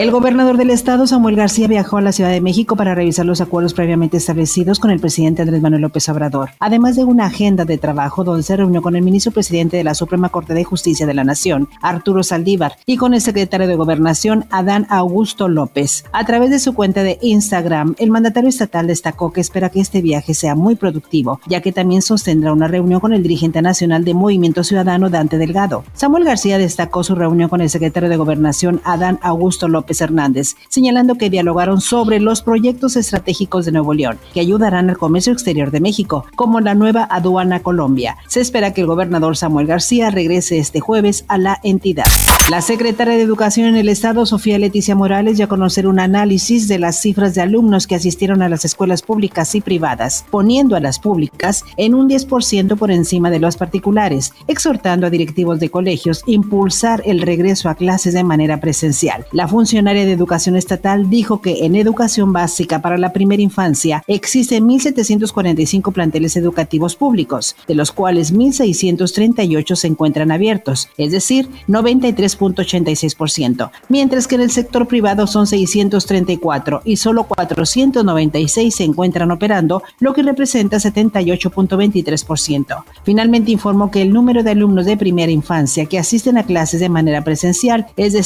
El gobernador del estado, Samuel García, viajó a la Ciudad de México para revisar los acuerdos previamente establecidos con el presidente Andrés Manuel López Obrador, además de una agenda de trabajo donde se reunió con el ministro presidente de la Suprema Corte de Justicia de la Nación, Arturo Saldívar, y con el secretario de Gobernación, Adán Augusto López. A través de su cuenta de Instagram, el mandatario estatal destacó que espera que este viaje sea muy productivo, ya que también sostendrá una reunión con el dirigente nacional de Movimiento Ciudadano, Dante Delgado. Samuel García destacó su reunión con el secretario de Gobernación, Adán Augusto López, Hernández, señalando que dialogaron sobre los proyectos estratégicos de Nuevo León que ayudarán al comercio exterior de México, como la nueva aduana Colombia. Se espera que el gobernador Samuel García regrese este jueves a la entidad. La secretaria de Educación en el Estado, Sofía Leticia Morales, ya conocer un análisis de las cifras de alumnos que asistieron a las escuelas públicas y privadas, poniendo a las públicas en un 10% por encima de las particulares, exhortando a directivos de colegios impulsar el regreso a clases de manera presencial. La funcionaria de Educación Estatal dijo que en educación básica para la primera infancia existen 1.745 planteles educativos públicos, de los cuales 1.638 se encuentran abiertos, es decir, 93 86%, mientras que en el sector privado son 634 y solo 496 se encuentran operando, lo que representa 78.23%. Finalmente informó que el número de alumnos de primera infancia que asisten a clases de manera presencial es de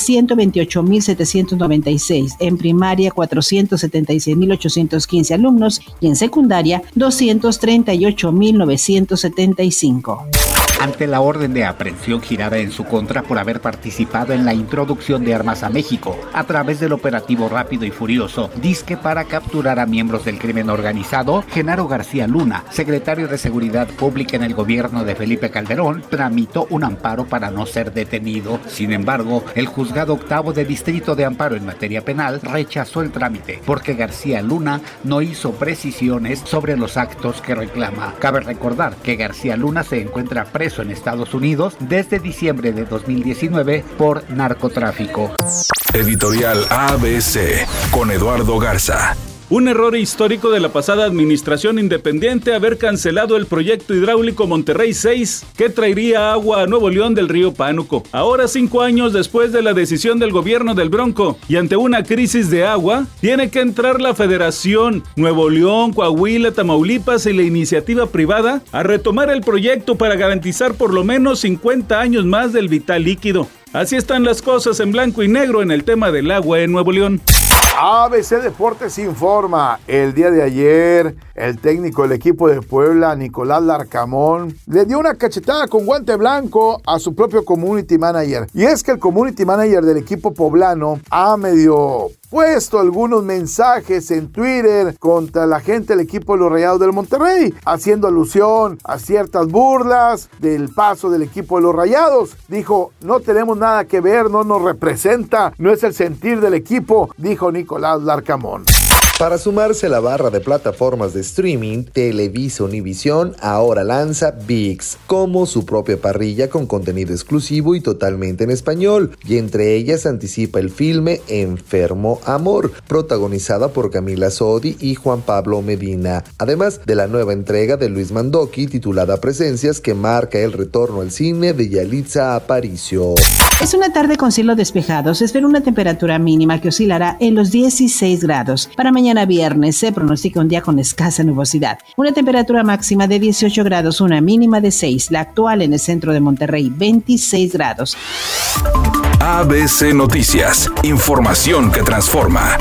128.796, en primaria 476.815 alumnos y en secundaria 238.975 ante la orden de aprehensión girada en su contra por haber participado en la introducción de armas a México a través del operativo rápido y furioso, disque para capturar a miembros del crimen organizado, Genaro García Luna, secretario de Seguridad Pública en el gobierno de Felipe Calderón, tramitó un amparo para no ser detenido. Sin embargo, el juzgado octavo de Distrito de Amparo en materia penal rechazó el trámite porque García Luna no hizo precisiones sobre los actos que reclama. Cabe recordar que García Luna se encuentra preso en Estados Unidos desde diciembre de 2019 por narcotráfico. Editorial ABC con Eduardo Garza. Un error histórico de la pasada administración independiente haber cancelado el proyecto hidráulico Monterrey 6 que traería agua a Nuevo León del río Pánuco. Ahora, cinco años después de la decisión del gobierno del Bronco y ante una crisis de agua, tiene que entrar la Federación, Nuevo León, Coahuila, Tamaulipas y la iniciativa privada a retomar el proyecto para garantizar por lo menos 50 años más del vital líquido. Así están las cosas en blanco y negro en el tema del agua en Nuevo León. ABC Deportes informa, el día de ayer el técnico del equipo de Puebla, Nicolás Larcamón, le dio una cachetada con guante blanco a su propio community manager. Y es que el community manager del equipo poblano ha medio puesto algunos mensajes en Twitter contra la gente del equipo de los Rayados del Monterrey, haciendo alusión a ciertas burlas del paso del equipo de los Rayados. Dijo, no tenemos nada que ver, no nos representa, no es el sentir del equipo, dijo Nicolás Larcamón. Para sumarse a la barra de plataformas de streaming, Televisa Univisión ahora lanza VIX como su propia parrilla con contenido exclusivo y totalmente en español, y entre ellas anticipa el filme Enfermo Amor, protagonizada por Camila Sodi y Juan Pablo Medina, además de la nueva entrega de Luis Mandoki titulada Presencias que marca el retorno al cine de Yalitza Aparicio. Es una tarde con cielo despejado. Se espera una temperatura mínima que oscilará en los 16 grados. Para mañana viernes se pronostica un día con escasa nubosidad. Una temperatura máxima de 18 grados, una mínima de 6. La actual en el centro de Monterrey, 26 grados. ABC Noticias. Información que transforma.